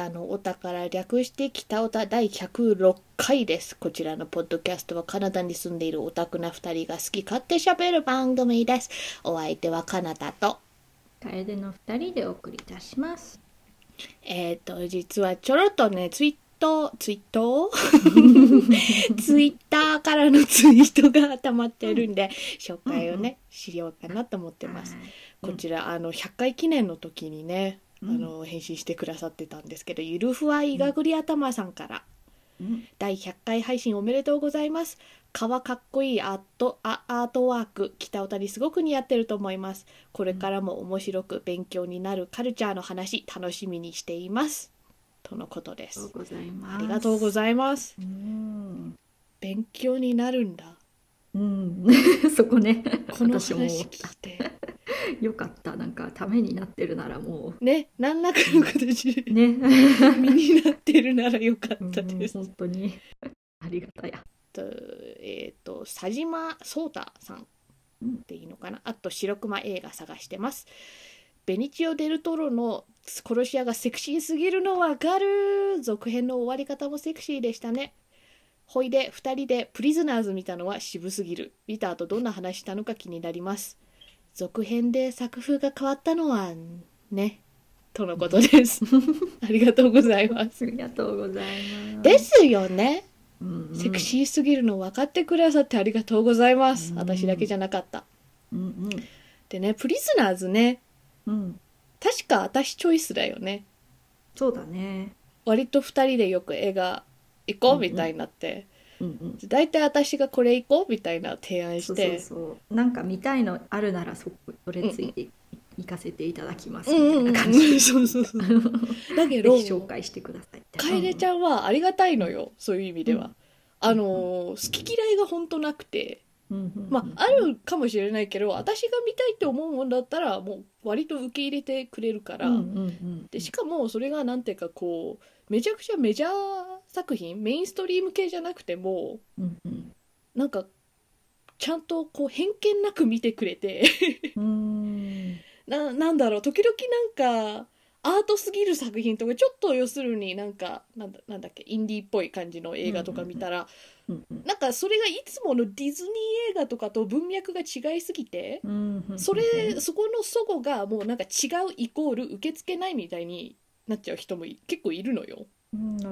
北のお宝略して北おた第106回です。こちらのポッドキャストはカナダに住んでいるオタクな二人が好き勝手喋る番組です。お相手はカナダと、楓の二人でお送りいたします。えっ、と、実はちょろっとね、ツイート、ツイー？ト ツイッターからのツイートが溜まってるんで、紹介をね、しようかなと思ってます。こちら、あの、100回記念の時にね、あの、返信してくださってたんですけど、ゆるふわいがぐり頭さんから、うん第100回配信おめでとうございます。革かっこいいアートあアートワーク北歌にすごく似合ってると思います。これからも面白く勉強になるカルチャーの話楽しみにしています。とのことです。ありがとうございます。ありがとうございます。うん。勉強になるんだ。うん。そこね。この話聞いて。よかった。なんかためになってるならもね、何らかの形でうね。身になってるならよかったうんです。本当にありがたや。とえっ、と佐島壮太さんっていいのかなあと白熊映画探してますベニチオ・デルトロの殺し屋がセクシーすぎるのわかる続編の終わり方もセクシーでしたねほいで2人でプリズナーズ見たのは渋すぎる見た後どんな話したのか気になります続編で作風が変わったのはねとのことです ありがとうございますありがとうございます。ですよねうんうん。セクシーすぎるの分かってくださってありがとうございます。うん私だけじゃなかった。うんでね、プリズナーズね、うん。うん。確か私チョイスだよね。そうだね。割と二人でよく映画行こうんううんみたいになって、うんうん。だいたい私がこれ行こうみたいな提案して、そう。なんか見たいのあるならそそれついて行かせていただきますうんうんみたいな感うん、じ。そうそうそう。だけぜど、ひ紹介してください。楓ちゃんはありがたいのよ、そういう意味では。あのー好き嫌いが本当なくて、うんうんうんまあ、あるかもしれないけど、私が見たいって思うもんだったら、もう割と受け入れてくれるから、うんうんうんでしかもそれがなんていうかこうめちゃくちゃメジャー作品メインストリーム系じゃなくてもうんうん。なんかちゃんとこう偏見なく見てくれて ななんだろう時々なんかアートすぎる作品とかちょっと要するになんかなんだなんだっけインディーっぽい感じの映画とか見たら、うんうんなんかそれがいつものディズニー映画とかと文脈が違いすぎて、うんうんそれそこの齟齬がもうなんか違うイコール受け付けないみたいになっちゃう人もい結構いるのよ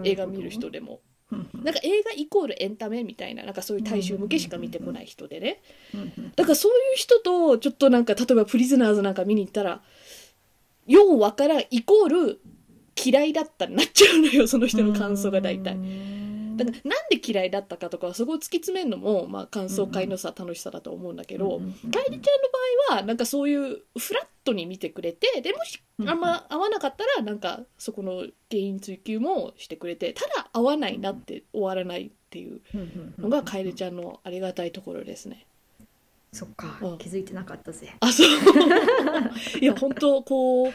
映画見る人でも。なんか映画イコールエンタメみたいななんかそういう大衆向けしか見てこない人でね。だからそういう人とちょっとなんか例えばプリズナーズなんか見に行ったらようわからんイコール嫌いだったになっちゃうのよその人の感想が大体だからなんで嫌いだったかとかそこを突き詰めるのも、まあ、感想会のさ楽しさだと思うんだけど、楓ちゃんの場合はなんかそういうフラットに見てくれてでもしあんま合わなかったらなんかそこの原因追求もしてくれてただ合わないなって終わらないっていうのが楓ちゃんのありがたいところですね。そっかうん。気づいてなかったぜ。あそう。いや本当こう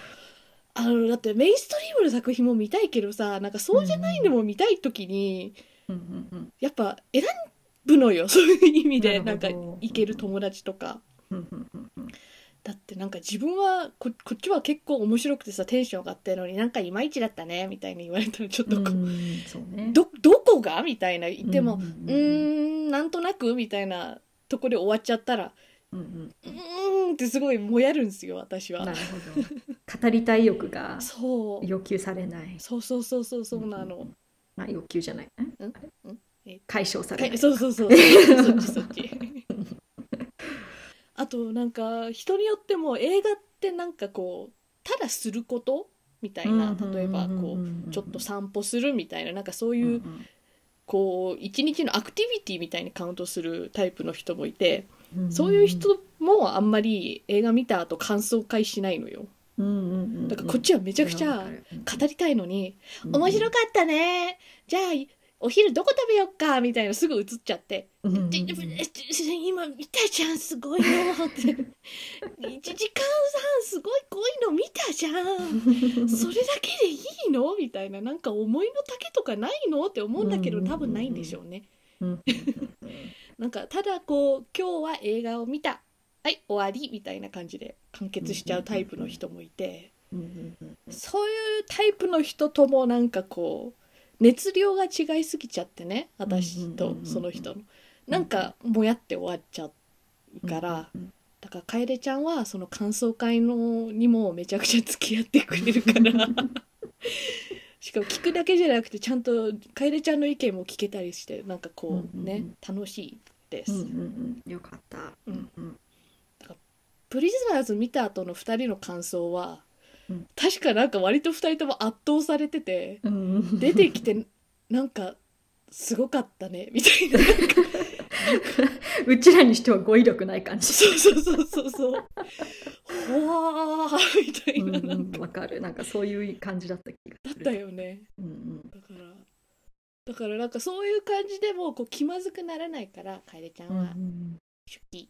あのだってメインストリームの作品も見たいけどさなんかそうじゃないのも見たい時に、うんうんうん。やっぱ選ぶのよ そういう意味で。なんか行ける友達とか。うんうんうんうん。だってなんか自分はここっちは結構面白くてさテンション上がってるのになんかいまいちだったねみたいに言われたらちょっとこう、うんそうね。どどこが？みたいな言っても、ううんうんーんなんとなく？みたいなとこで終わっちゃったらうんうん。うーんってすごいもやるんですよ私は。なるほど。語りたい欲が そう。要求されない。そうそうそうそうそうなの、まあ要求じゃない。ん？ん？え解消されない。はいそうそうそう。っちそっち。あとなんか人によっても映画ってなんかこうただすることみたいな例えばこうちょっと散歩するみたいななんかそういうこう一日のアクティビティみたいにカウントするタイプの人もいてそういう人もあんまり映画見た後感想会しないのよだからこっちはめちゃくちゃ語りたいのに「面白かったね。じゃあお昼どこ食べよっか」みたいなすぐ映っちゃって「うん。ででえ今見たじゃんすごいの」って「1時間半すごい濃いの見たじゃん。それだけでいいの?」みたいななんか思いの丈とかないの？って思うんだけど多分ないんでしょうね。なんかただこう今日は映画を見たはい終わりみたいな感じで完結しちゃうタイプの人もいて。うんうんうんそういうタイプの人ともなんかこう熱量が違いすぎちゃってね私とその人の。なんかもやって終わっちゃうからうんうんだから楓ちゃんはその感想会のにもめちゃくちゃ付き合ってくれるから。しかも聞くだけじゃなくてちゃんと楓ちゃんの意見も聞けたりしてなんかこううんうんね楽しいです。うんうんうん。よかった。うんうんプリズナーズ見た後の2人の感想は、うん。確かなんか割と2人とも圧倒されててうん。出てきてなんかすごかったねみたいな。うちらにしては語彙力ない感じ。そうそうそうそうそう。ほわーみたいうんな。なんかうんわかる。なんかそういう感じだった気がだっする。たよね。うんうん。だからだからなんかそういう感じでもこう気まずくならないから楓ちゃんうんうはん。出勤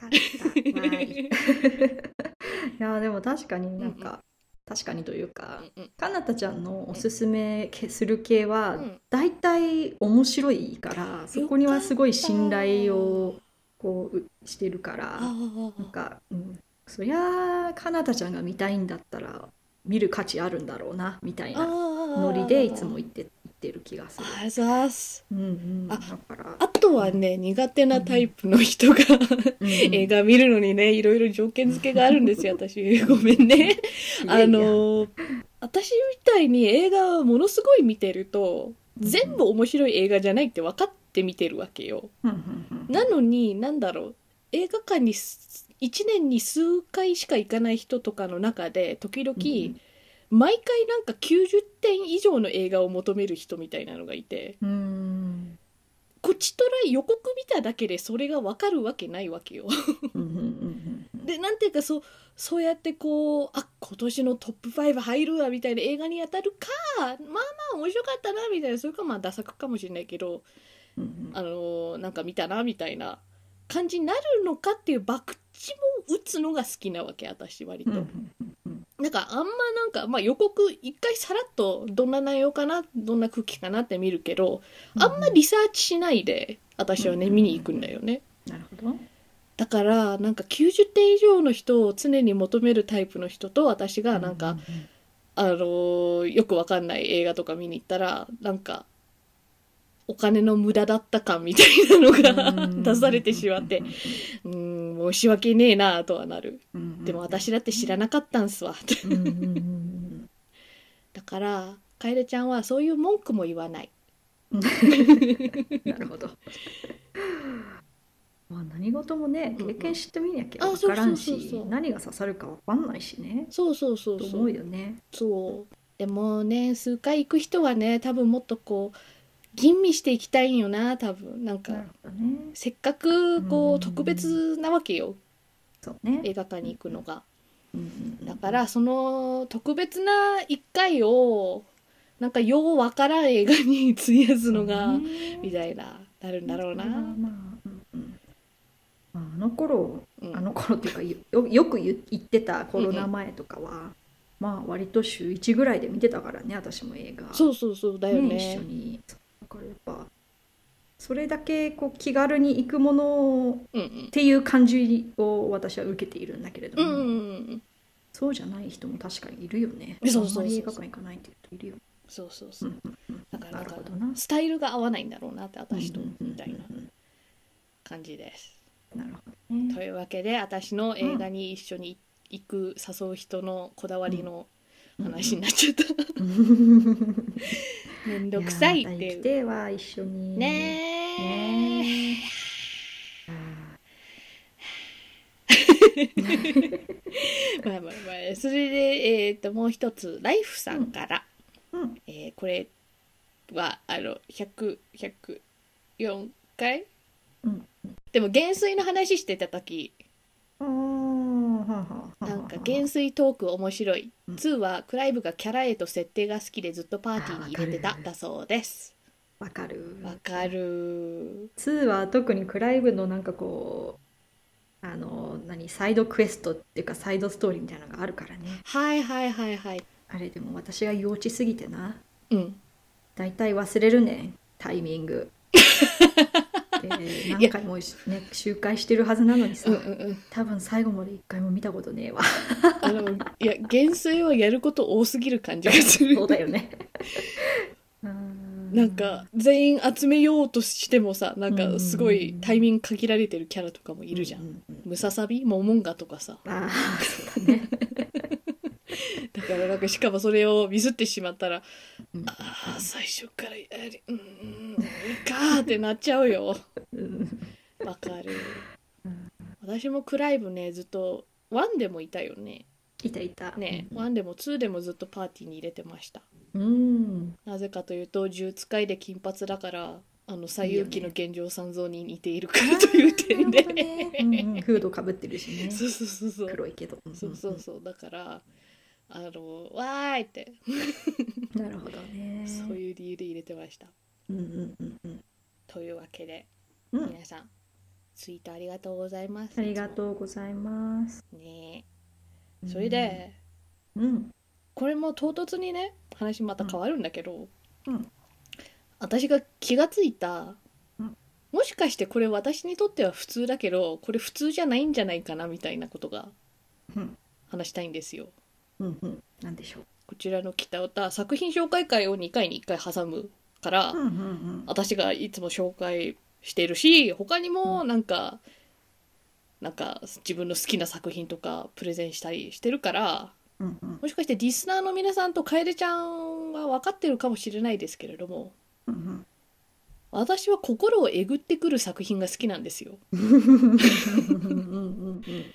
かった。わーい。いやでも確かになんか、確かにというかうんうん。かなたちゃんのおすすめけする系はうん。大体面白いからそこにはすごい信頼をこうしてるからなんか、うん、そりゃあかなたちゃんが見たいんだったら見る価値あるんだろうなみたいなノリでいつも言って言ってる気がする。あざーす。うんうん、あだから、あとはね苦手なタイプの人がうん。映画見るのにねいろいろ条件付けがあるんですよ。私ごめんね。あの私みたいに映画をものすごい見てると全部面白い映画じゃないって分かって見てるわけよ。うんうんうん。なのになんだろう。映画館に1年に数回しか行かない人とかの中で時々、うん毎回なんか90点以上の映画を求める人みたいなのがいてうんこっちとら予告見ただけでそれが分かるわけないわけよ。でなんていうかそうそうやってこうあ今年のトップ5入るわみたいな映画に当たるかまあまあ面白かったなみたいなそれかまあダサくかもしれないけどうんうんあのーなんか見たなみたいな感じになるのかっていう博打も打つのが好きなわけ私割と。うんうんうんなんかあんまなんか、まあ、予告一回さらっとどんな内容かなどんな空気かなって見るけどあんまリサーチしないで私はねうん見に行くんだよね。なるほど。だからなんか90点以上の人を常に求めるタイプの人と私がなんか、あのーよくわかんない映画とか見に行ったらなんかお金の無駄だった感みたいなのが出されてしまって。うーん申し訳ねえなとはなる。でも私だって知らなかったんすわ。だから楓ちゃんはそういう文句も言わない。うん。なるほど。まあ何事もね経験してみなきゃあ分からんそうそう。そうそうし何が刺さるか分かんないしね。そうそうそうそう。うよね。そう。でもね数回行く人はね多分もっとこう吟味していきたいんよな多分。なんかね。せっかくこううん特別なわけよ。そうね。映画館に行くのが。うんうんうんだからその特別な一回をなんかようわからん映画に費やすのがみたいななるんだろうな。まあの頃うん。あの頃っていうかよよく言言ってたコロナ前とかは、まあ割と週1ぐらいで見てたからね私も映画。そうそうそうだよね。ね一緒に。だからやっぱそれだけこう気軽に行くものっうんうん。ていう感じを私は受けているんだけれども、うんうんうんそうじゃない人も確かにいるよね。そうそう映画館行かないっていう人いるよそうそうそう。うんうんうん。だからなんかスタイルが合わないんだろうなって私とうんうんうんみたいなうん感じです。なるほどね。というわけで私の映画に一緒に行く誘う人のこだわりの話になっちゃった。めんどくさいっていう。は一緒に。ねえ まあまあまあそれで、えー、ともう一つライフさんから、ーうん。えーこれはあの100104回？うん。でも減衰の話してた時。なんか減衰トーク面白い。うん2はクライブがキャラへと設定が好きでずっとパーティーに入れてただそうです。わかる。わかる。2は特にクライブのなんかこうあの何サイドクエストっていうかサイドストーリーみたいなのがあるからね。はいはいはいはい。あれでも私が幼稚すぎてな。うん。大体忘れるねんタイミング で何回も、ね、周回してるはずなのにさ、うんうんうん。多分最後まで一回も見たことねえわ。あのいや減衰はやること多すぎる感じがする。そうだよね。うん。なんか全員集めようとしてもさなんかすごいタイミング限られてるキャラとかもいるじゃん、うううん。ムササビ？モモンガとかさ。ああそうだね だからなんかしかもそれをミスってしまったらうん。ああ最初からやりうんうんかーってなっちゃうよ。うん。わかる。うん。私もクライブねずっと1でもいたよね。いたいた。ね1でも2でもずっとパーティーに入れてました。うん。なぜかというと銃使いで金髪だからあの西遊記の現状三蔵に似ているからという点で、フードかぶってるしね。そうそうそうそう。黒いけど。そうそうそう。だからあのわーいって。なるほどね。そういう理由で入れてました。うんうんうんうん。というわけでうん。皆さんツイートありがとうございます。ありがとうございます。うねそれでうん。これも唐突にね話また変わるんだけど、うん。私が気がついた、うん。もしかしてこれ私にとっては普通だけどこれ普通じゃないんじゃないかなみたいなことがうん。話したいんですよ。うんうん。なんでしょう。こちらの北歌作品紹介会を2回に1回挟むから、うんうんうん。私がいつも紹介してるし他にもなんか、なんか自分の好きな作品とかプレゼンしたりしてるからうんうん。もしかしてリスナーの皆さんと楓ちゃんは分かってるかもしれないですけれどもうんうん。私は心をえぐってくる作品が好きなんですよ。うんうんう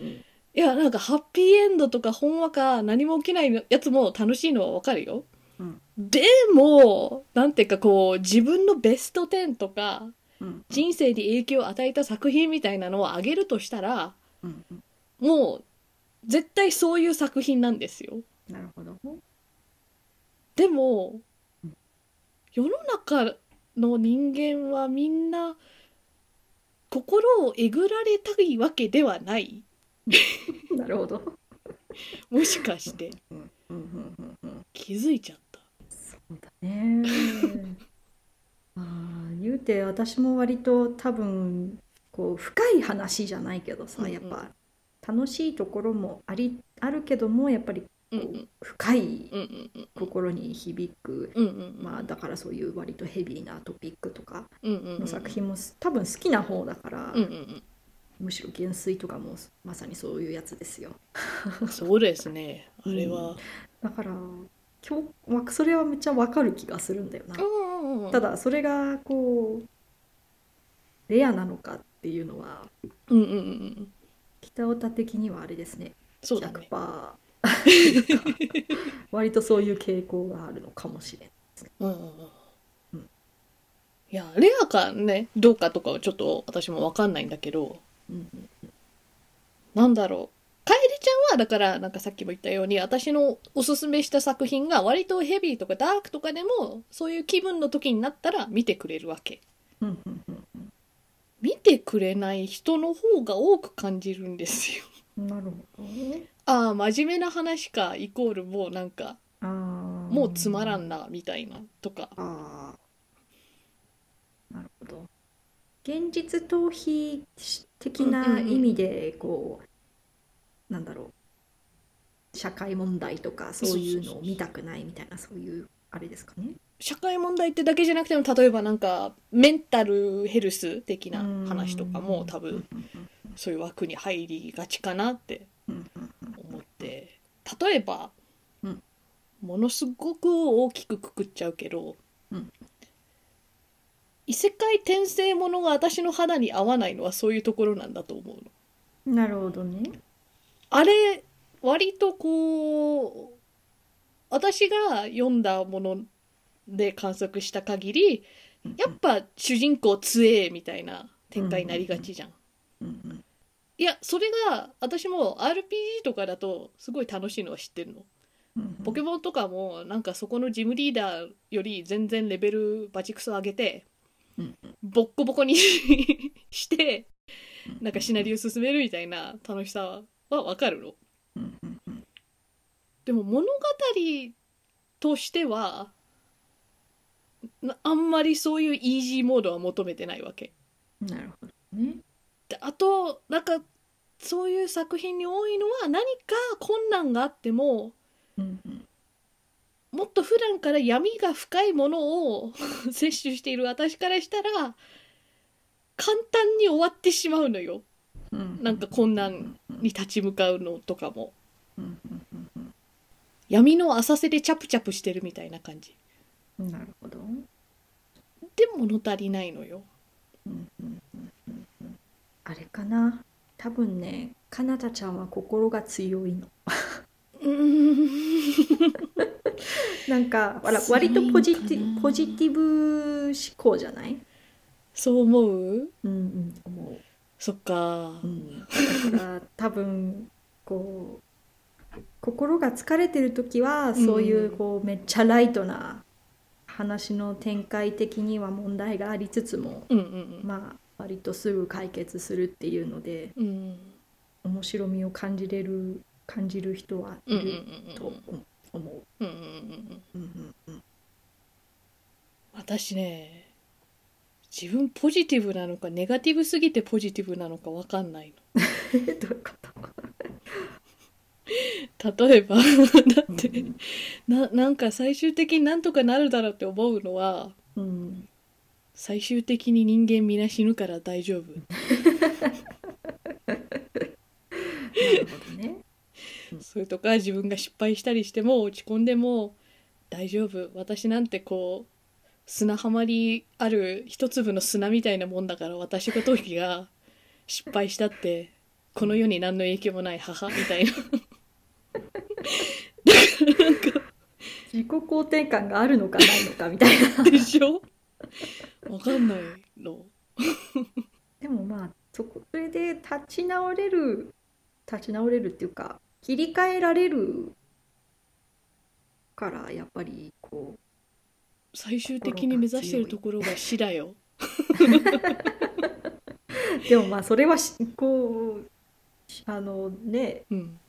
んいやなんかハッピーエンドとかほんわか何も起きないやつも楽しいのはわかるよ。うん。でもなんていうかこう自分のベスト10とかうん。人生に影響を与えた作品みたいなのをあげるとしたらうんうん。もう絶対そういう作品なんですよ。なるほど。でもうん。世の中の人間はみんな心をえぐられたいわけではない なるほど。もしかして。うんうんうんうんうん気づいちゃった。そうだね。あー言うて私も割と多分こう深い話じゃないけどさ、うんうん。やっぱ。楽しいところもありあるけどもやっぱりこう、うんうん。深いうんうんうん。心に響く、うんうん。まあだからそういう割とヘビーなトピックとかうんうんうんの作品も多分好きな方だから、うんうんむしろ減衰とかもまさにそういうやつですよ。うんそうですね。あれは。だから今日わそれはめっちゃわかる気がするんだよな、うんうんうんただそれがこうレアなのかっていうのはうんうんうんうん。北オタ的にはあれですね。そうだね。100% 割とそういう傾向があるのかもしれんうんうんうん。うん。いやレアかねどうかとかはちょっと私も分かんないんだけどうんなんだろう。楓ちゃんはだからなんかさっきも言ったように私のおすすめした作品が割とヘビーとかダークとかでもそういう気分の時になったら見てくれるわけ。うんうんうん見てくれない人の方が多く感じるんですよ。うんなるほどね。ああ真面目な話かイコールもうなんかもうつまらんなみたいなとか。なるほど。現実逃避的な意味でこう,、なんだろう。社会問題とかそういうのを見たくないみたいなそういうあれですかね。社会問題ってだけじゃなくても例えばなんかメンタルヘルス的な話とかも多分そういう枠に入りがちかなって思って。例えば、うん。ものすごく大きくくくっちゃうけど、うん異世界転生ものが私の肌に合わないのはそういうところなんだと思うの。なるほどねあれ割とこう私が読んだもので観測した限りやっぱ主人公強えみたいな展開になりがちじゃん。いやそれが私も RPG とかだとすごい楽しいのは知ってるの。うんポケモンとかもなんかそこのジムリーダーより全然レベルバチクソ上げてうんボッコボコに してなんかシナリオ進めるみたいな楽しさはわかるの。でも物語としてはなあんまりそういうイージーモードは求めてないわけ。なるほどねであとなんかそういう作品に多いのは何か困難があってもうんうんもっと普段から闇が深いものを 摂取している私からしたら簡単に終わってしまうのよ。うん。なんか困難に立ち向かうのとかも。うん。闇の浅瀬でチャプチャプしてるみたいな感じ。うんなるほど。で物足りないのよ。うん。あれかな。多分ねかなたちゃんは心が強いのなんかほら割とポジティポジティブ思考じゃない？そう思う？うんうん思そっか。う、うん、だから 多分こう心が疲れてる時はそういうこうめっちゃライトな話の展開的には問題がありつつもうんうんまあ割とすぐ解決するっていうのでうんうん。面白みを感じれる感じる人はいうんうんうんると思う。私ね自分ポジティブなのかネガティブすぎてポジティブなのか分かんない えどういうこと？の例えば だってうんななんか最終的になんとかなるだろうって思うのはうん。最終的に人間みんな死ぬから大丈夫。なるほどね。それとか自分が失敗したりしても落ち込んでも大丈夫。私なんてこう砂浜にある一粒の砂みたいなもんだから私ごときが失敗したってこの世に何の影響もない母みたいな。自己肯定感があるのかないのかみたいな。でしょ？わかんないの。でもまあそこそれで立ち直れる立ち直れるっていうか切り替えられるからやっぱりこ最終的に目指してるところが死だよ。うで。もまあそれはしこうあのねうん。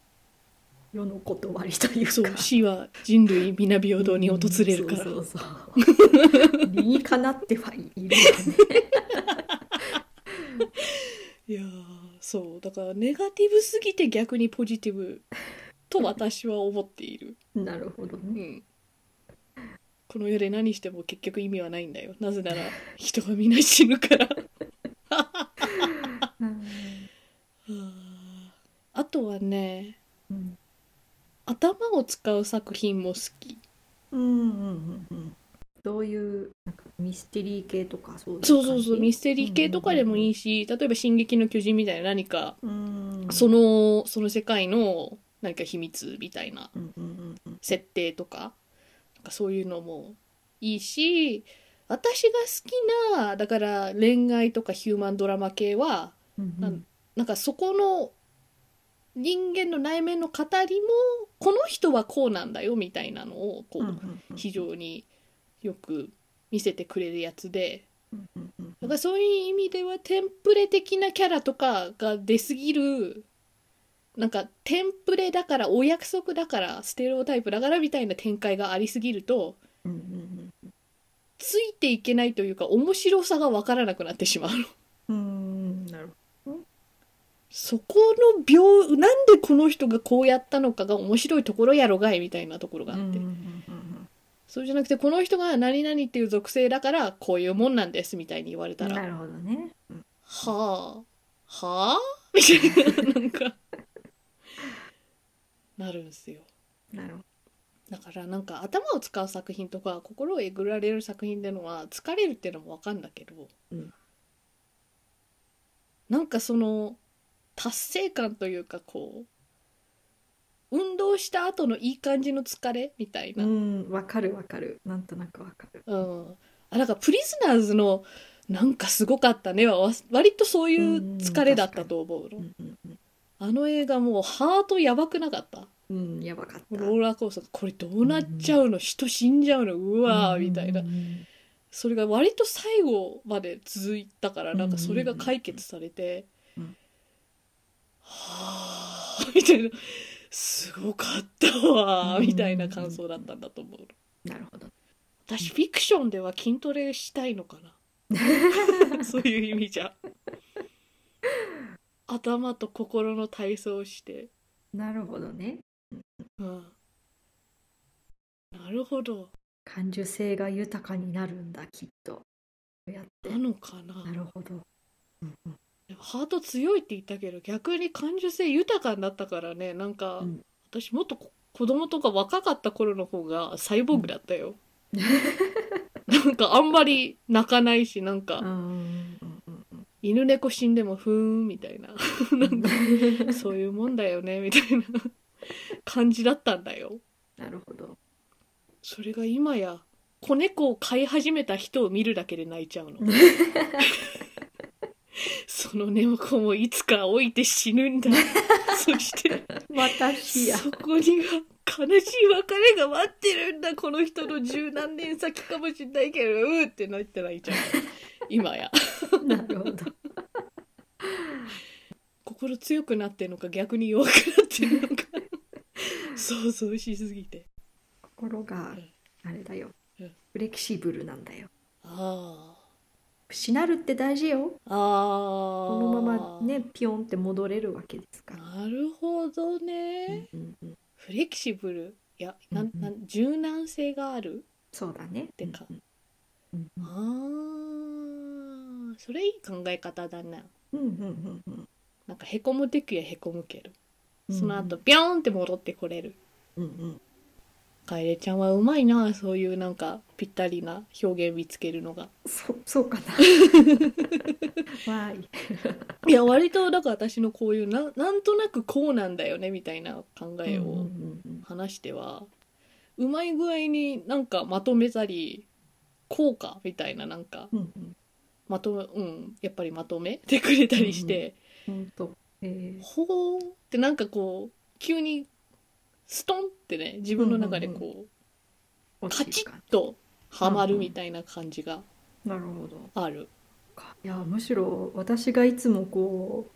世の断りというか。そう死は人類皆平等に訪れるから、そうそうそう。理にかなってはいるよね。いやーそうだからネガティブすぎて逆にポジティブと私は思っている、なるほどね。うん、この世で何しても結局意味はないんだよ。なぜなら人がみんな死ぬから。うん。あとはねうん。頭を使う作品も好き。うんうんうんうんどういうなんかミステリー系とかそういうそうそうそうミステリリー系とかでもいいし例えば「進撃の巨人」みたいな何かうん。そのその世界の何か秘密みたいな設定とかなんかそういうのもいいし私が好きなだから恋愛とかヒューマンドラマ系はうんなんなんかそこの人間の内面の語りもこの人はこうなんだよみたいなのをこう非常によく見せてくれるやつでだからそういう意味ではテンプレ的なキャラとかが出すぎるなんかテンプレだからお約束だからステレオタイプだからみたいな展開がありすぎるとついていけないというか面白さが分からなくなってしまう。そこの病なんでこの人がこうやったのかが面白いところやろがいみたいなところがあって、うんそうじゃなくてこの人が何々っていう属性だからこういうもんなんですみたいに言われたら。うんなるほどね。うんはあ。はあ？みたいななんか。なるんですよ。なるほだからなんか頭を使う作品とか心をえぐられる作品ってのは疲れるっていうのも分かんだけど、うん。なんかその達成感というかこう運動した後のいい感じの疲れみたいな、どうんわかるわかる。なんとなくわかる。うん、あなんかプリズナーズのなんかすごかったねはわ割とそういう疲れだったと思うの、うんうんうんあの映画もうハートやばくなかった？うんやばかった。ローラーコースター。これどうなっちゃうの、人死んじゃうの？うわーみたいな、うんうんそれが割と最後まで続いたからなんかそれが解決されて、うんはあみたいなすごかったわみたいな感想だったんだと思う。なるほど。私フィクションでは筋トレしたいのかな？そういう意味じゃ。頭と心の体操をして、なるほどね。うん、なるほど。感受性が豊かになるんだきっと。やって。なのかな？なるほど、うんうんハート強いって言ったけど逆に感受性豊かになったからねなんか、うん。私もっとこ子供とか若かった頃の方がサイボーグだったよ、なんかあんまり泣かないしなんか、うんうんうん。犬猫死んでもふーんみたいな。なんかそういうもんだよねみたいな。感じだったんだよ。なるほど。それが今や子猫を飼い始めた人を見るだけで泣いちゃうの その猫もいつか老いて死ぬんだ。そして私や。そこには悲しい別れが待ってるんだ。この人の十何年先かもしれないけどうーってなって泣いちゃう今や。なるほど。心強くなってるのか逆に弱くなってるのか。想像しすぎて。心があれだよ。うん。フレキシブルなんだよ。あしなるって大事よ。ああこのままねピヨンって戻れるわけですから。なるほどね、うんうんうん。フレキシブル。いやなんうんうん。なん柔軟性がある。そうだね。てか。うんうん。あー。それいい考え方だな。うんうんうんうん。なんかへこむ時はへこむけど。うんその後ビョーンって戻ってこれる。うんうん楓ちゃんはう。まいなそう。いう。なんかぴったりな表現見つけるのがそそう。かなわいいや割とだから私のこう。いう。ななんとなくこう。なんだよねみたいな考えをう。んう。んう。ん話してはう。まい具合になんかまとめたり効果みたいななんかう。んう。んまとめう。んやっぱりまとめてくれたりして、本当えーほーってなんかこう。急にストンってね自分の中でこう、カチッとはまるみたいな感じがなるほど。ある。いやむしろ私がいつもこ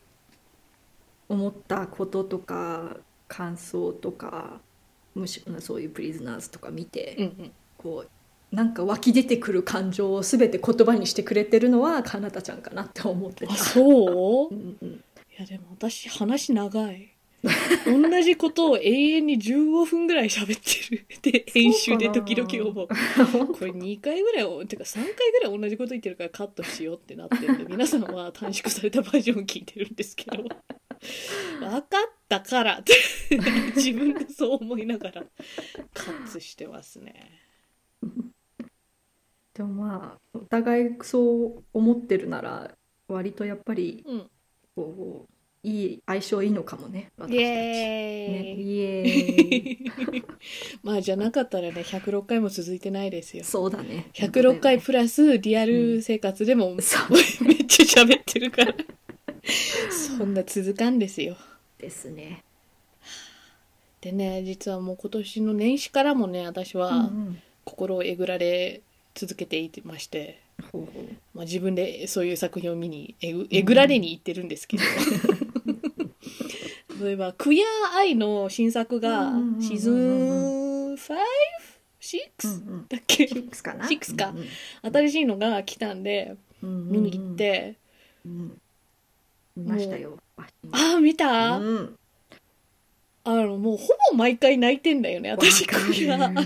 う思ったこととか感想とかむしろそういうプリズナーズとか見て、うんうん。こうなんか湧き出てくる感情を全て言葉にしてくれてるのはかなたちゃんかなって思ってた。あ。そう？うんうん、いやでも私話長い同じことを永遠に15分ぐらい喋ってる。で編集で時々思う。これ2回ぐらいおてか3回ぐらい同じこと言ってるからカットしようってなってるんで皆さんは短縮されたバージョンを聞いてるんですけど。分かったからって自分でそう思いながらカッツしてますね。でもまあお互いそう思ってるなら割とやっぱりうん。こういい相性いいのかもね私たち。イエね、ーイ、イエーイ。まあじゃなかったらね106回も続いてないですよ。そうだね。106回プラスリアル生活でもそう。めっちゃ喋ってるから。そんな続かんですよ。ですね。でね実はもう今年の年始からもね私はうんうん。心をえぐられ続けていまして、ほうほう。まあ、自分でそういう作品を見にえぐえぐられに行ってるんですけど、例えば「クイアアイ」の新作がうんうんうんうんシーズン 5?6? うんうん。だっけ？シックスかな？シックスか。うん新しいのが来たんでうん見に行って、うん見ましたよ。あ見た、うん。あのもうほぼ毎回泣いてんだよね私クイ。アアイ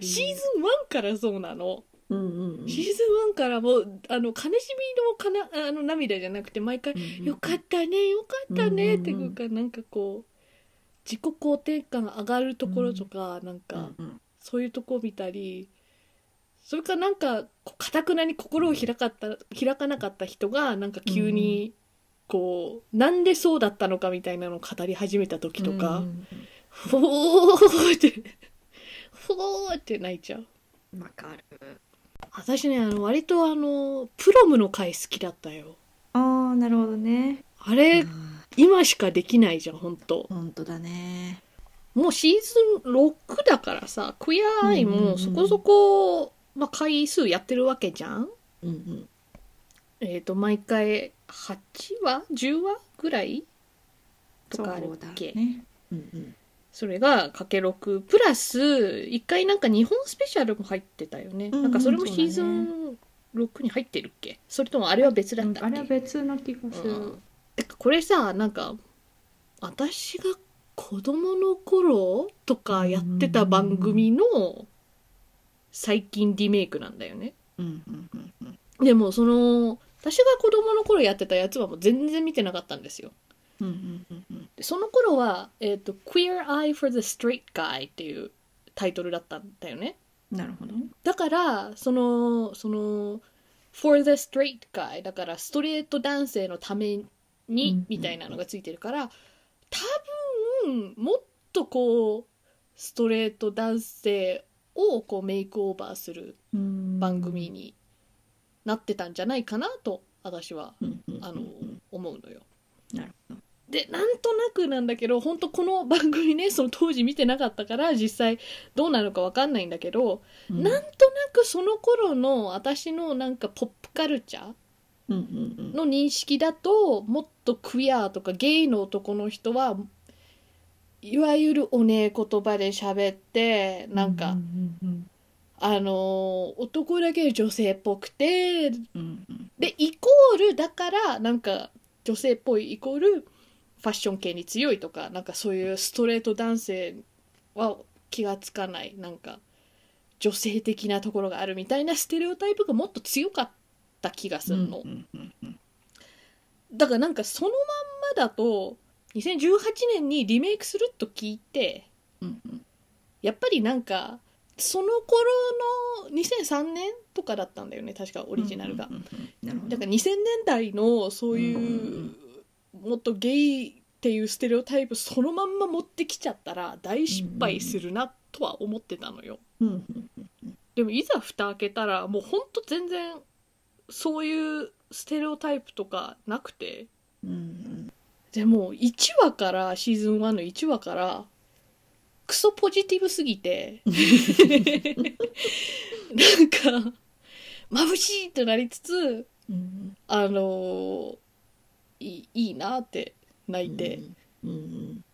シーズン1からそうなの、うんうんうん。シーズン1からもうあの悲しみのかなあの涙じゃなくて毎回「よかったねよかったね」っていうかなんかこう自己肯定感上がるところとか、なんうかんうん。そういうとこ見たりそれからなんかかたくなに心を開かった開かなかった人がなんか急にこう、なんでそうだったのかみたいなのを語り始めた時とか、うんーってふおーって泣いちゃう。うんわかる私ねあの割とあのプロムの回好きだったよ。ああなるほどね。あれ、今しかできないじゃん本当本当だね。もうシーズン6だからさクイアアイうんうんうんもそこそこ、まあ、回数やってるわけじゃん。うんうん。えっ、と毎回8話？10話ぐらい？とかあるっだけね。うんうんそれがかけ6プラス1回なんか日本スペシャルも入ってたよね、うんうんなんかそれもシーズン6に入ってるっけ？それともあれは別だった？っけ、あれは別な気がする、うん。これさなんか私が子供の頃とかやってた番組の最近リメイクなんだよね。うんうんうんうん。でもその私が子供の頃やってたやつはもう全然見てなかったんですよ。うんうんうんその頃は、えーと「Queer Eye for the Straight Guy」っていうタイトルだったんだよね。なるほど。だからそのその「for the straight guy」だからストレート男性のためうんにみたいなのがついてるから多分もっとこうストレート男性をこうメイクオーバーする番組になってたんじゃないかなと私はあの思うのよ。でなんとなくなんだけど本当この番組ねその当時見てなかったから実際どうなのかわかんないんだけど、うん。なんとなくその頃の私のなんかポップカルチャーの認識だともっとクイアとかゲイの男の人はいわゆるおねえ言葉で喋ってなんか、あのー男だけ女性っぽくてうんうん。でイコールだからなんか女性っぽいイコールファッション系に強いとかなんかそういうストレート男性は気がつかないなんか女性的なところがあるみたいなステレオタイプがもっと強かった気がするの、だからなんかそのまんまだと2018年にリメイクすると聞いてうんうん。やっぱりなんかその頃の2003年とかだったんだよね確かオリジナルが。だから2000年代のそういうもっとゲイっていうステレオタイプそのまんま持ってきちゃったら大失敗するなとは思ってたのよ。でもいざ蓋開けたらもうほんと全然そういうステレオタイプとかなくて。うんうん。でも1話からシーズン1の1話からクソポジティブすぎて。なんか眩しいとなりつつうん。あのーいいいいなって泣いて、うんうん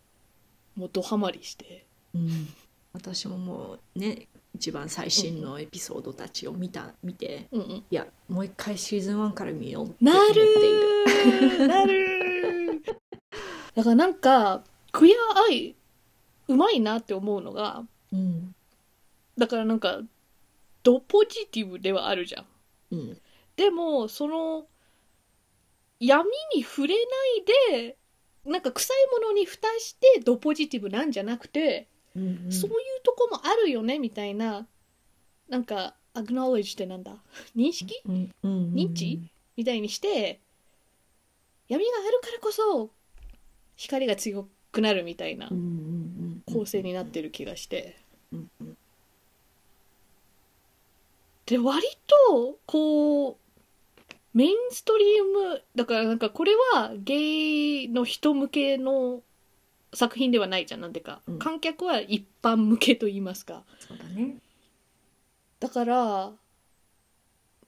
もうドハマりして。うん。私ももうね一番最新のエピソードたちを見た見てうんうん。いやもう一回シーズン1から見ようってな思っている。るー なるー。だからなんかクイアアイうまいなって思うのがうん。だからなんかドポジティブではあるじゃん。うん。でもその闇に触れないでなんか臭いものに蓋してドポジティブなんじゃなくて、うんそういうとこもあるよねみたいななんかアグノレッジってなんだ？認識？うんうん認知？みたいにして闇があるからこそ光が強くなるみたいなうんうんうん。構成になってる気がして。うんうん。で割とこうメインストリームだからなんかこれはゲイの人向けの作品ではないじゃんなんでか、うん。観客は一般向けと言いますか。そうだね。だから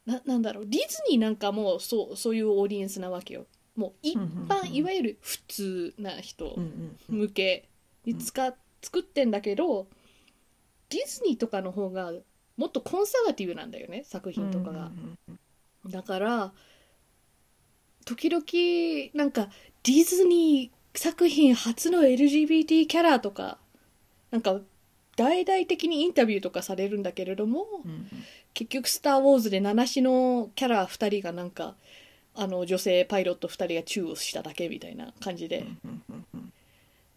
ななんだろう。ディズニーなんかもそうそういうオーディエンスなわけよ。もう一般、うんうんうんいわゆる普通な人うんうんうん。向けに使っ作ってんだけどディズニーとかの方がもっとコンサバティブなんだよね作品とかが。だから時々なんかディズニー作品初の LGBT キャラとかなんか大々的にインタビューとかされるんだけれどもうんうん。結局「スター・ウォーズ」で名なしのキャラ2人がなんかあの女性パイロット2人がチューをしただけみたいな感じでうんうんうん。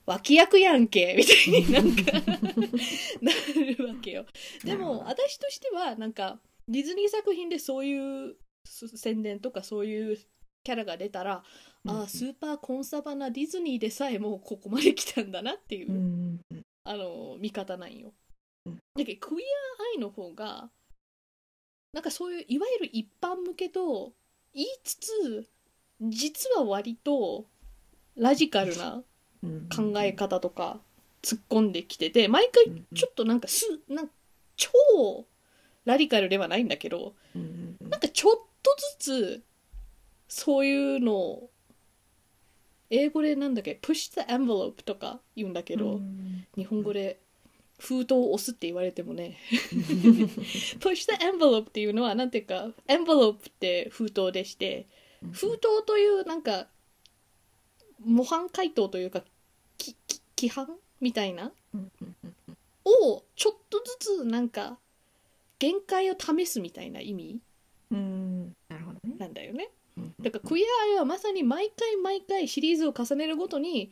脇役やんけみたいになんか なるわけよ。でも私としてはなんかディズニー作品でそういうす宣伝とかそういうキャラが出たら、ああスーパーコンサバなディズニーでさえもうここまで来たんだなっていう、うんあの見方なんよ。うん。だけどクイアアイの方がなんかそういういわゆる一般向けと言いつつ実は割とラジカルなうん考え方とか突っ込んできてて毎回ちょっとなんかすなん超ラディカルではないんだけどうんうんなんかちょっとずつそういうのを英語でなんだっけ push the envelope とか言うんだけど、うん。日本語で封筒を押すって言われてもね。push the envelope っていうのはなんていうか envelope って封筒でして封筒というなんか模範解答というか規範みたいなをちょっとずつなんか限界を試すみたいな意味。うんなんだよね。うんだからクイアアイはまさに毎回毎回シリーズを重ねるごとに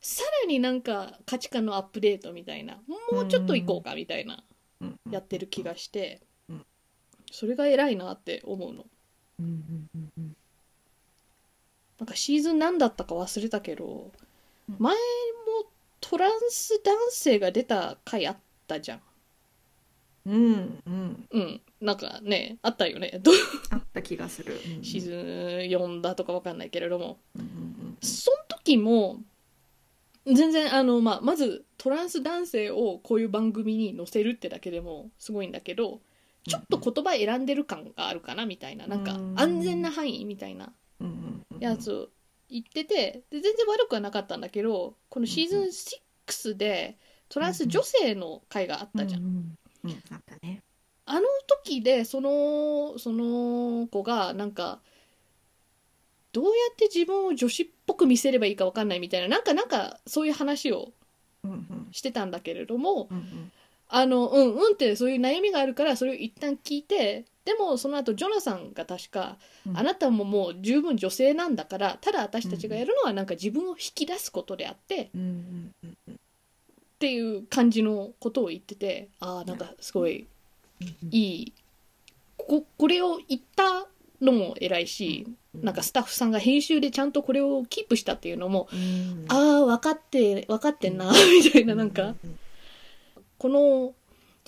さらになんか価値観のアップデートみたいなもうちょっといこうかみたいなうんやってる気がしてうんそれが偉いなって思うの。なんかシーズン何だったか忘れたけどうん。前もトランス男性が出た回あったじゃんうんうん。うん。なんかねあったよね。ど うあった気がする、うん。うんシーズン4だとかわかんないけれども。うんうんその時も全然あの、まあ、まずトランス男性をこういう番組に載せるってだけでもすごいんだけどちょっと言葉選んでる感があるかなみたいな。なんかうん。安全な範囲みたいなうんうんうん。やつを言っててで全然悪くはなかったんだけどこのシーズン6でトランス女性の回があったじゃん。うんあったね。あの時でそのその子がなんかどうやって自分を女子っぽく見せればいいかわかんないみたいななんかなんかそういう話をしてたんだけれどもうんうん。あのうんうんってそういう悩みがあるからそれを一旦聞いてでもその後ジョナサンが確か、うん。あなたももう十分女性なんだからただ私たちがやるのはなんか自分を引き出すことであって、うんっていう感じのことを言っててああなんかすごいいいここれを言ったのも偉いしなんかスタッフさんが編集でちゃんとこれをキープしたっていうのもうん。ああ分かって分かってんなみたいななんかこの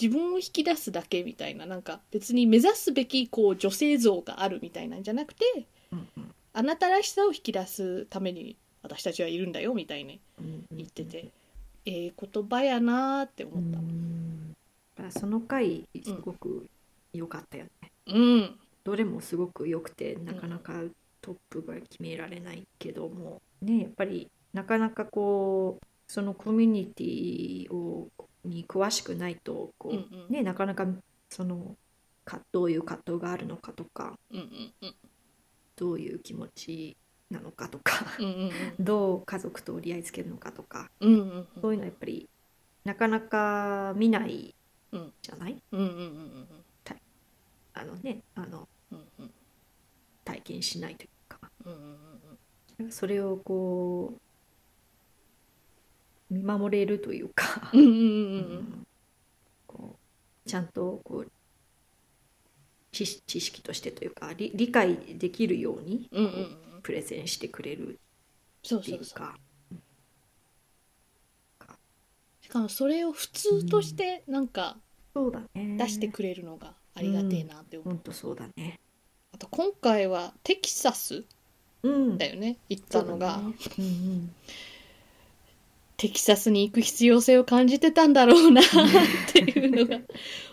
自分を引き出すだけみたいななんか別に目指すべきこう女性像があるみたいなんじゃなくてうんうん。あなたらしさを引き出すために私たちはいるんだよみたいにうん。言っててええ言葉やなーって思ったその回すごく良かったよね、うん。どれもすごく良くてなかなかトップが決められないけども。ねやっぱりなかなかこうそのコミュニティをに詳しくないとこう、うんうん。ねなかなかそのかどういう葛藤があるのかとか。うんうんうん。どういう気持ちなのかとかうんうんどう家族と折り合いつけるのかとかうんうんうん。そういうのはやっぱりなかなか見ないうんじゃない、うん。うんうんあのねあのうんうん。体験しないというか。うんうんそれをこう見守れるというか、うんちゃんとこう知識としてというか理理解できるように。うんうんうんプレゼンしてくれるってそうそそういううか。しかもそれを普通としてなんか出してくれるのがありがてえなって思う、本当そうだね。あと今回はテキサスうん。だよね行ったのが、ね。うんうん。テキサスに行く必要性を感じてたんだろうなっていうのが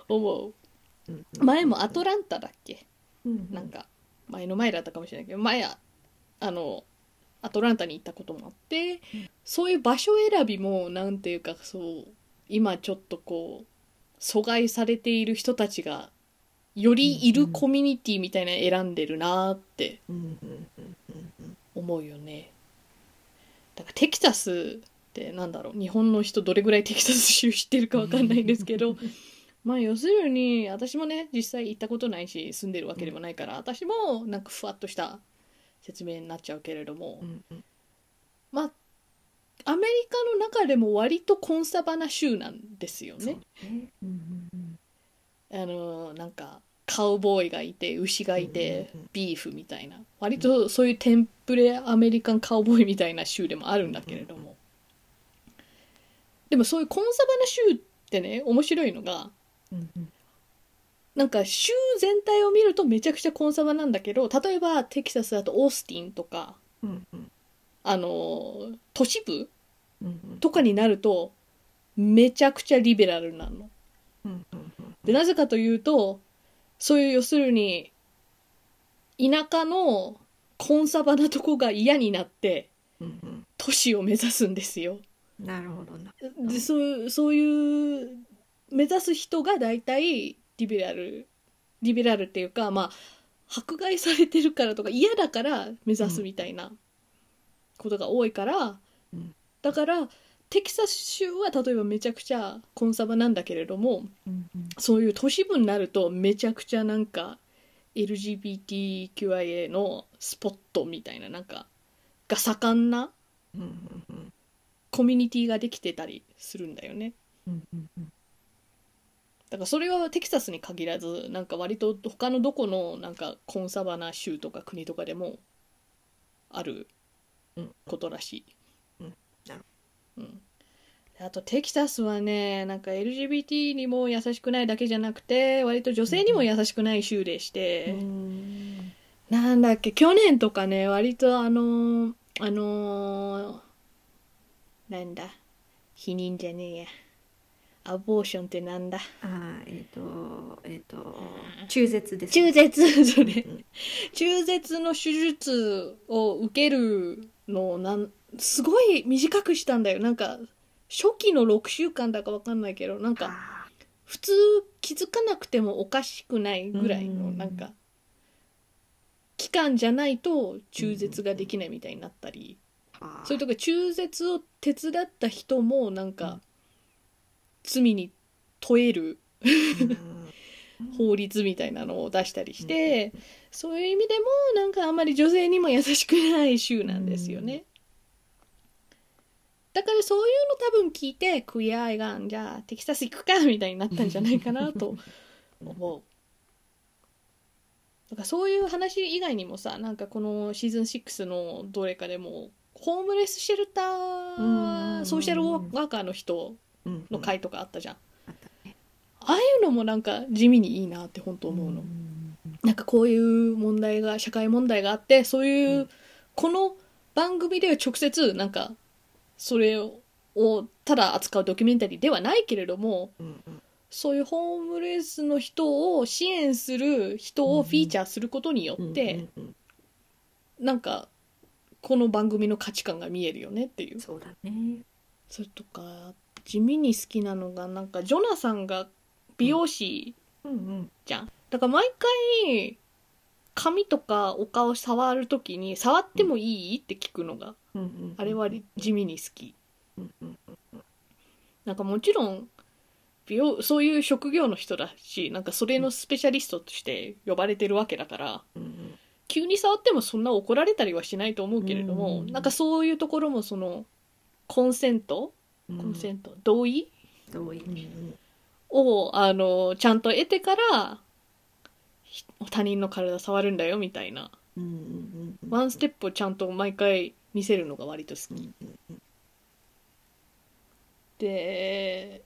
思う。うん。前もアトランタだっけ？うんなんか前の前だったかもしれないけど前ああのアトランタに行ったこともあって、そういう場所選びもなんていうかそう今ちょっとこう阻害されている人たちがよりいるコミュニティみたいなの選んでるなーって思うよね。だからテキサスってなんだろう日本の人どれぐらいテキサス州知ってるかわかんないんですけど まあ要するに私もね実際行ったことないし住んでるわけでもないから私もなんかふわっとした説明になっちゃうけれども、うんうん。まあアメリカの中でも割とコンサバな州なんですよね。ね。うんうんうん。あのなんかカウボーイがいて牛がいてうんうんうんビーフみたいな。割とそういうテンプレアメリカンカウボーイみたいな州でもあるんだけれども。でもそういうコンサバな州ってね面白いのがうんうんなんか州全体を見るとめちゃくちゃコンサバなんだけど例えばテキサスだとオースティンとかうんうん。あの都市部うんうん。とかになるとめちゃくちゃリベラルなの。うんうんうん。でなぜかというとそういう要するに田舎のコンサバなとこが嫌になってうんうん。都市を目指すんですよ。なるほどな。でそうそういう目指す人が大体リベラルリベラルっていうかまあ迫害されてるからとか嫌だから目指すみたいなことが多いから、うん。だからテキサス州は例えばめちゃくちゃコンサバなんだけれどもうんうん。そういう都市部になるとめちゃくちゃなんか LGBTQIA のスポットみたいななんかが盛んなコミュニティができてたりするんだよね。うんうんうんだからそれはテキサスに限らずなんか割と他のどこのなんかコンサバな州とか国とかでもあるうん。ことらしい。うん。うん。あとテキサスはねなんか LGBT にも優しくないだけじゃなくて割と女性にも優しくない州でして、うん。なんだっけ去年とかね割とあのーあのーなんだ避妊じゃねえやアボーションってなんだ？あーえっ、とえっ、と中絶です中絶それ。うん。中絶の手術を受けるのをなんすごい短くしたんだよ。なんか初期の6週間だか分かんないけどなんかあ普通気づかなくてもおかしくないぐらいのうん。なんか期間じゃないと中絶ができないみたいになったり。ーあー。それとか中絶を手伝った人もなんか罪に問えるうん。法律みたいなのを出したりして、そういう意味でもなんかあんまり女性にも優しくない州なんですよね。だからそういうの多分聞いてクイアアイがじゃあテキサス行くかみたいになったんじゃないかなと思う。だからそういう話以外にもさなんかこのシーズン6のどれかでもホームレスシェルターソーシャルワーカーの人うんの会とかあったじゃん。ああいうのもなんか地味にいいなって本当思うの。なんかこういう問題が社会問題があってそういう、この番組では直接なんかそれをただ扱うドキュメンタリーではないけれどもそういうホームレスの人を支援する人をフィーチャーすることによって、うんうんなんかこの番組の価値観が見えるよねっていうそうだねそれとか地味に好きなのがなんかジョナさんが美容師うん。うんじゃん。だから毎回髪とかお顔触るときに触ってもいい？って聞くのが。あれは地味に好き。うんうんなんかもちろん美容そういう職業の人だしなんかそれのスペシャリストとして呼ばれてるわけだからうん急に触ってもそんな怒られたりはしないと思うけれども、うんなんかそういうところもそのコンセントうんコンセント、同意？同意。うん。をあのちゃんと得てからひ他人の体触るんだよみたいな。うんうんうんワンステップをちゃんと毎回見せるのが割と好き。うんうんで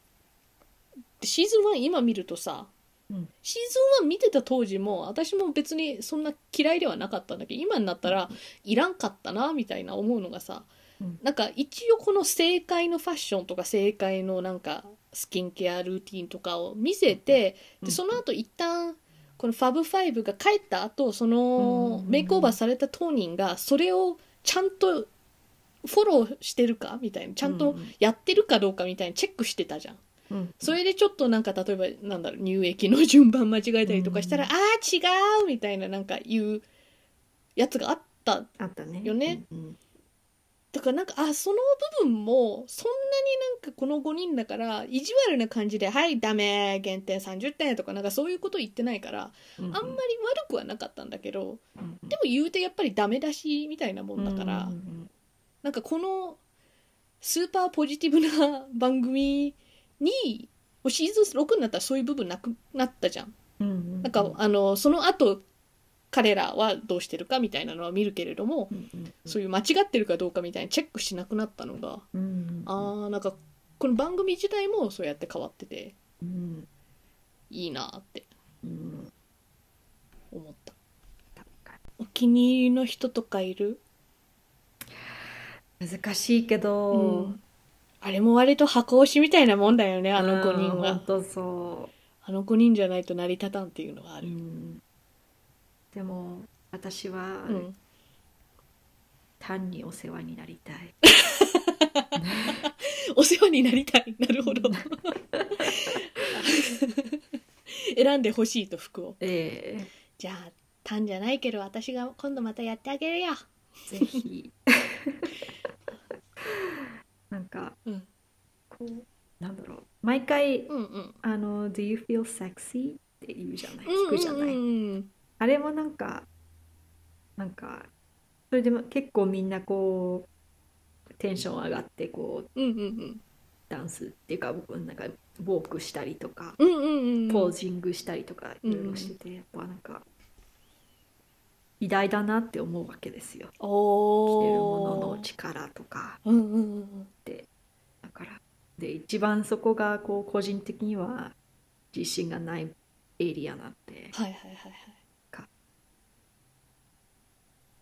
でシーズン1今見るとさうん。シーズン1見てた当時も私も別にそんな嫌いではなかったんだけど今になったらいらんかったなみたいな思うのがさうんなんか一応この正解のファッションとか正解のなんかスキンケアルーティンとかを見せてうんでその後一旦この Fab Five が帰った後そのうん。メイクオーバーされた当人がそれをちゃんとフォローしてるかみたいなちゃんとやってるかどうかみたいにチェックしてたじゃん。うん。それでちょっとなんか例えばなんだろう乳液の順番間違えたりとかしたら、うん。ああ違うみたいななんかいうやつがあったあったね。よねうんだからなんかあその部分もそんなになんかこの5人だから意地悪な感じで「はいダメ減点30点」とかなんかそういうこと言ってないからうんあんまり悪くはなかったんだけどうんでも言うてやっぱりダメ出しみたいなもんだから、うんうんなんかこのスーパーポジティブな番組にシーズン6になったらそういう部分なくなったじゃん。うんうん。なんかあのその後彼らはどうしてるかみたいなのは見るけれどもうんうんそういう間違ってるかどうかみたいにチェックしなくなったのがうんうんあーなんかこの番組自体もそうやって変わっててうん。いいなってうん思った。お気に入りの人とかいる、に難しいけど、うん。あれも割と箱押しみたいなもんだよねあの5人うんはあの5人じゃないと成り立たんっていうのはあう、る、うんでも私はうん。単にお世話になりたい、お世話になりたい。なるほど。選んでほしいと服を。えじゃあたんじゃないけど私が今度またやってあげるよ。えぜひ。なんかうん。こうなんだろう。毎回うんうん。あの「Do you feel sexy?」って言うじゃない？聞くじゃない、うんうんあれもなんかなんかそれでも結構みんなこうテンション上がってこううんうんうん。ダンスっていうかなんかウォークしたりとか、うんうんうんポージングしたりとかいろいろしてて、やっぱなんか偉大だなって思うわけですよ。着てるものおの力とか。うんうんうんうん。だからで一番そこがこう個人的には自信がないエリアなんで。はいはいはいはい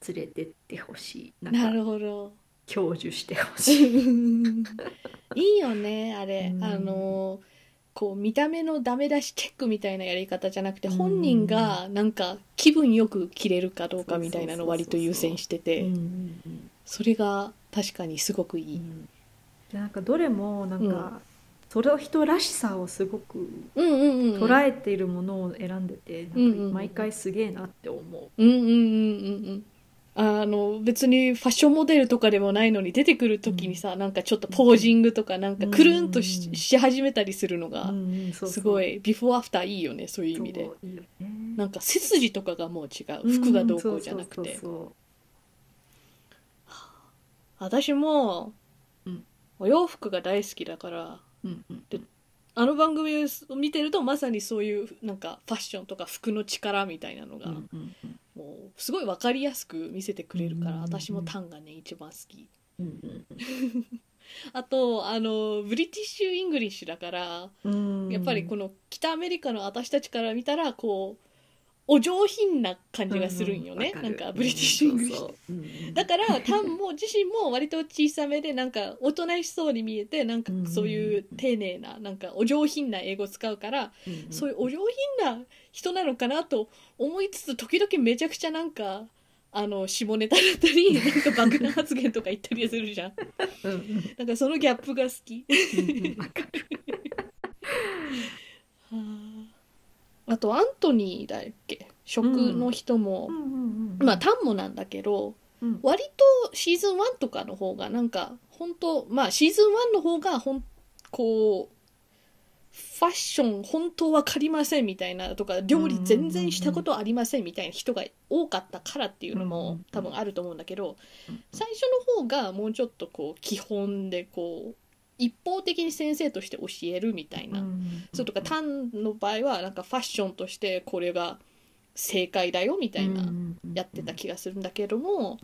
連れてってほしい。なるほど。享受してほしい。いいよねあれ、うん。あのこう見た目のダメ出しチェックみたいなやり方じゃなくて、うん。本人がなんか気分よく着れるかどうかみたいなのを割と優先してて。うんうんうん。それが確かにすごくいい、でなんかどれもなんうん。か、その人らしさをすごくうんうんうん捉えているものを選んでて、毎回すげえなって思う。うんうんうんうんうんあの別にファッションモデルとかでもないのに出てくる時にさ、なんかちょっとポージングとかなんかくるんとし,、うんし始めたりするのがすごいビフォーアフターいいよねそういう意味で。いいよね。なんか背筋とかがもう違う。服がどうこうじゃなくて。私も、うん。お洋服が大好きだからうんうんあの番組を見てるとまさにそういうなんかファッションとか服の力みたいなのが、うんうんうんもうすごい分かりやすく見せてくれるから、うん私もタンがね一番好き。うんあとあの British English だから、うん。やっぱりこの北アメリカの私たちから見たらこうお上品な感じがするんよね、うなんか British English。だからタンも自身も割と小さめでなんかおとなしそうに見えてなんかそういう丁寧ななんかお上品な英語を使うからうん。そういうお上品な人なのかなと思いつつ時々めちゃくちゃなんかあの下ネタだったりなんか爆弾発言とか言ったりするじゃん。うんうん。なんかそのギャップが好き。あ。とアントニーだっけ？食の人も、まあタンもなんだけどうん。割とシーズン1とかの方がなんか本当まあシーズン1の方がほんこうファッション本当わかりませんみたいなとか料理全然したことありませんみたいな人が多かったからっていうのもん多分あると思うんだけどうん。最初の方がもうちょっとこう基本でこう一方的に先生として教えるみたいな。それとかタンの場合はなんかファッションとしてこれが正解だよみたいなやってた気がするんだけども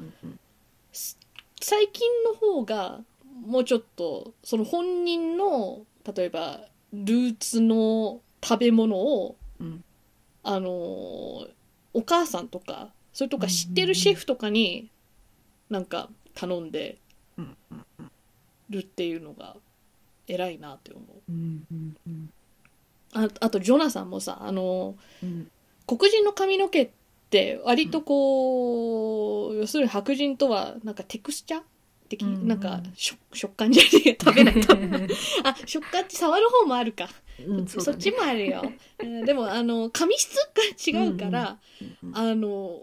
最近の方がもうちょっとその本人の例えばルーツの食べ物をうん。あのーお母さんとかそれとか知ってるシェフとかになんか頼んでうんうんるっていうのが偉いなって思う。うんうんうん。ああとジョナサンもさあのーうん。黒人の髪の毛って割とこう、要するに白人とはなんかテクスチャー的、うんうんなんか食食感じゃねえ食べないと。あ食感って触る方もあるか、うんそね。っちもあるよ、うんでもあの髪質が違うから、うんあの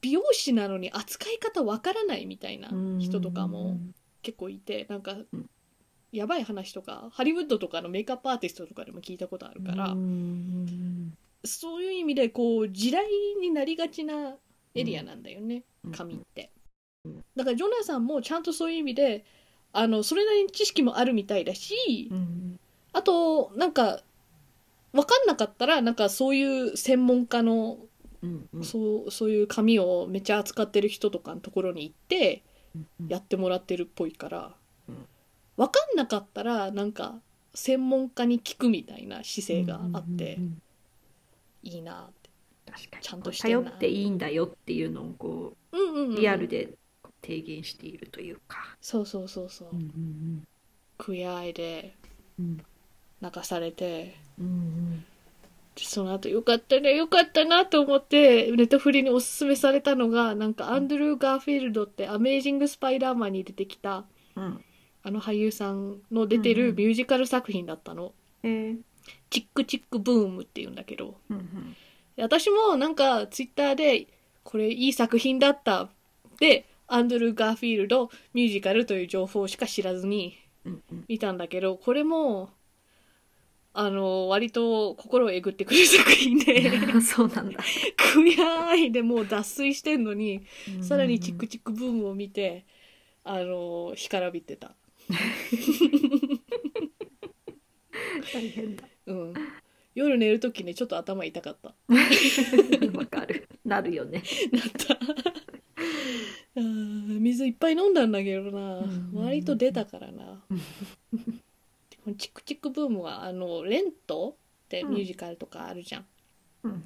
美容師なのに扱い方わからないみたいな人とかも結構いてなんか、うん。やばい話とかハリウッドとかのメイクアップアーティストとかでも聞いたことあるから、うんそういう意味でこう地雷になりがちなエリアなんだよね、うん。紙って。うんだからジョナサンもちゃんとそういう意味であのそれなりに知識もあるみたいだし、うんあとなんか分かんなかったらなんかそういう専門家のうんうん。そうそういう紙をめっちゃ扱ってる人とかのところに行ってうんやってもらってるっぽいから、うん。分かんなかったらなんか専門家に聞くみたいな姿勢があってうんうんうん。いいなって。確かに。ちゃんとして頼っていいんだよっていうのをこうんうんうんうリアルで提言しているというか。そうそうそうそう、うん食い合いでうん。泣かされて。うんうん。でその後よかったねよかったなと思ってネットフリにおすすめされたのがなんかアンドルー・ガーフィールドって「アメージング・スパイダーマン」に出てきたうん。あの俳優さんの出てるミュージカル作品だったの。えーチックチックブームっていうんだけど。うんうん。で私もなんかツイッターでこれいい作品だった。でアンドルー・ガーフィールドミュージカルという情報しか知らずに見たんだけどこれもあの割と心をえぐってくる作品で そうなんだ。くやーいでもう脱水してんのにさらにチックチックブームを見てあの干からびってた。大変だ。うん夜寝る時ねちょっと頭痛かった わかる。なるよね。なった水いっぱい飲んだんだけどな、うん。割と出たからな。でこのチクチクブームはあのレントってミュージカルとかあるじゃん、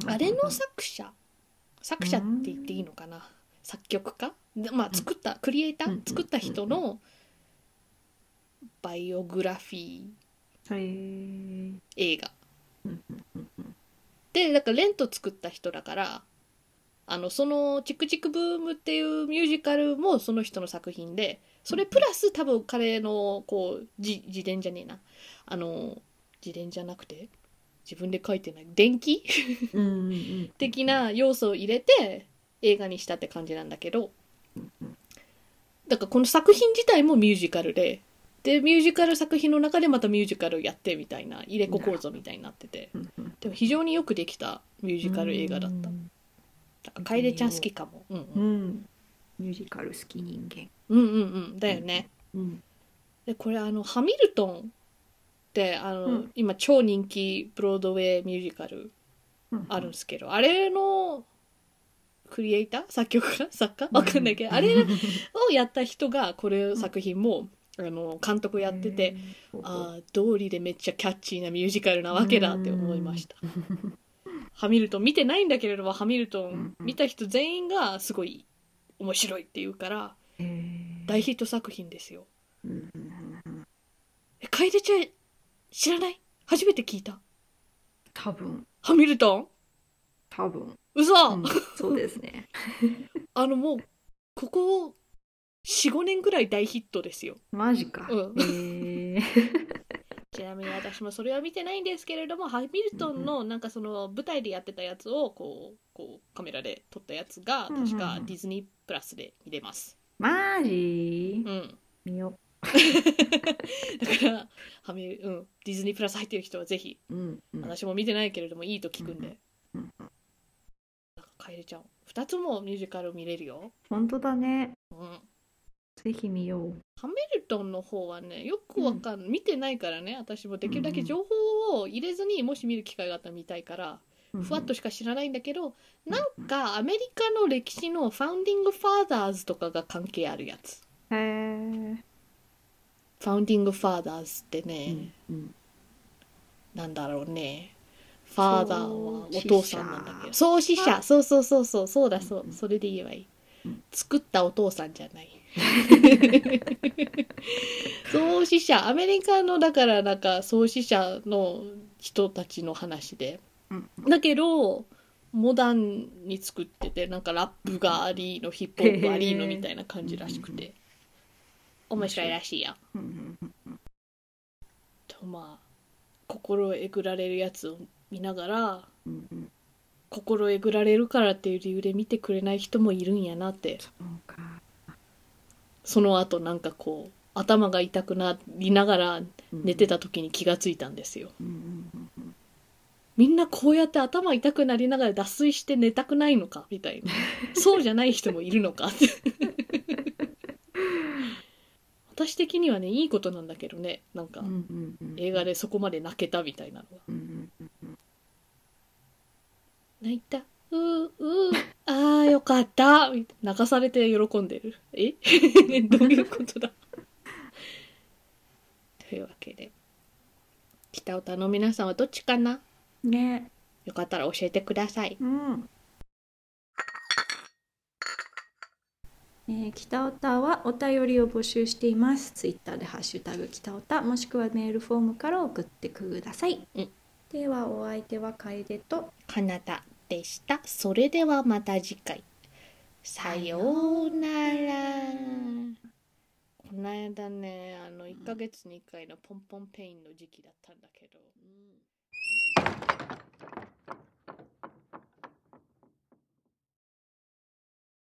あれの作者。作者って言っていいのかな、作曲家？でまあ作った、クリエイター、うん。作った人のバイオグラフィー。へー。映画。うん。うん。うん。うん。でだからレント作った人だからあのその「チクチクブーム」っていうミュージカルもその人の作品でそれプラス多分彼のこう自自伝じゃねえな。あの自伝じゃなくて自分で書いてない電気？的な要素を入れて映画にしたって感じなんだけど。だからこの作品自体もミュージカルででミュージカル作品の中でまたミュージカルやってみたいな入れ子構造みたいになってて。でも非常によくできたミュージカル映画だった。楓ちゃん好きかも。うんううん、んミュージカル好き人間。うんうんうん。だよね。うん。でこれあのハミルトンってあの、うん。今超人気ブロードウェイミュージカルあるんですけど、あれのクリエイター？作曲家？作家？わかんないけど、あれをやった人がこれ作品も、あの監督やってて、ああ道理でめっちゃキャッチーなミュージカルなわけだって思いました。ハミルトン見てないんだけれどもハミルトン見た人全員がすごい面白いって言うから大ヒット作品ですよ。え楓ちゃん知らない？初めて聞いた。多分。ハミルトン？多分。嘘、うんそうですね。あのもうここ45年ぐらい大ヒットですよ。マジか。うん。へーちなみに私もそれは見てないんですけれどもハミルトンのなんかその舞台でやってたやつをこうこうカメラで撮ったやつが確かディズニープラスで見れます。マジ？うん。見よ。だからハミル、うん、ディズニープラス入ってる人はぜひううんうん。私も見てないけれどもいいと聞くんで、うんうんなんか楓ちゃん2つもミュージカル見れるよ、本当だね。うん、ぜひ見よう。ハミルトンの方はねよくわかんない、見てないからね私もできるだけ情報を入れずにもし見る機会があったら見たいから、ふわっとしか知らないんだけど、なんかアメリカの歴史のファウンディング・ファーザーズとかが関係あるやつ。へえファウンディング・ファーザーズってね、うんなんだろうね。ファーザーはお父さんなんだけど。創始者。そうそうそうそうそう。だそう、うんそれで言えばいい、うん作ったお父さんじゃない 創始者アメリカのだからなんか創始者の人たちの話で。うんだけどモダンに作っててなんかラップがありのヒップホップありのみたいな感じらしくて。面白いらしいや。うんとまあ心をえぐられるやつを見ながらうんうん。心えぐられるからっていう理由で見てくれない人もいるんやなって。そうかその後なんかこう頭が痛くなりながら寝てた時に気がついたんですよ。みんなこうやって頭痛くなりながら脱水して寝たくないのかみたいな。そうじゃない人もいるのかって。私的にはねいいことなんだけどね。なんか映画でそこまで泣けたみたいなのがうんうんうん。泣いたうーうーあーよかった。泣かされて喜んでる。え？どういうことだ？というわけで北歌の皆さんはどっちかな？ね。よかったら教えてください。うん。えー、北オタはお便りを募集しています。ツイッターでハッシュタグ北オタもしくはメールフォームから送ってください。うん。ではお相手は楓とカナダでした。それではまた次回。さようなら。ここの間ねあの1ヶ月に1回のポンポンペインの時期だったんだけど、うん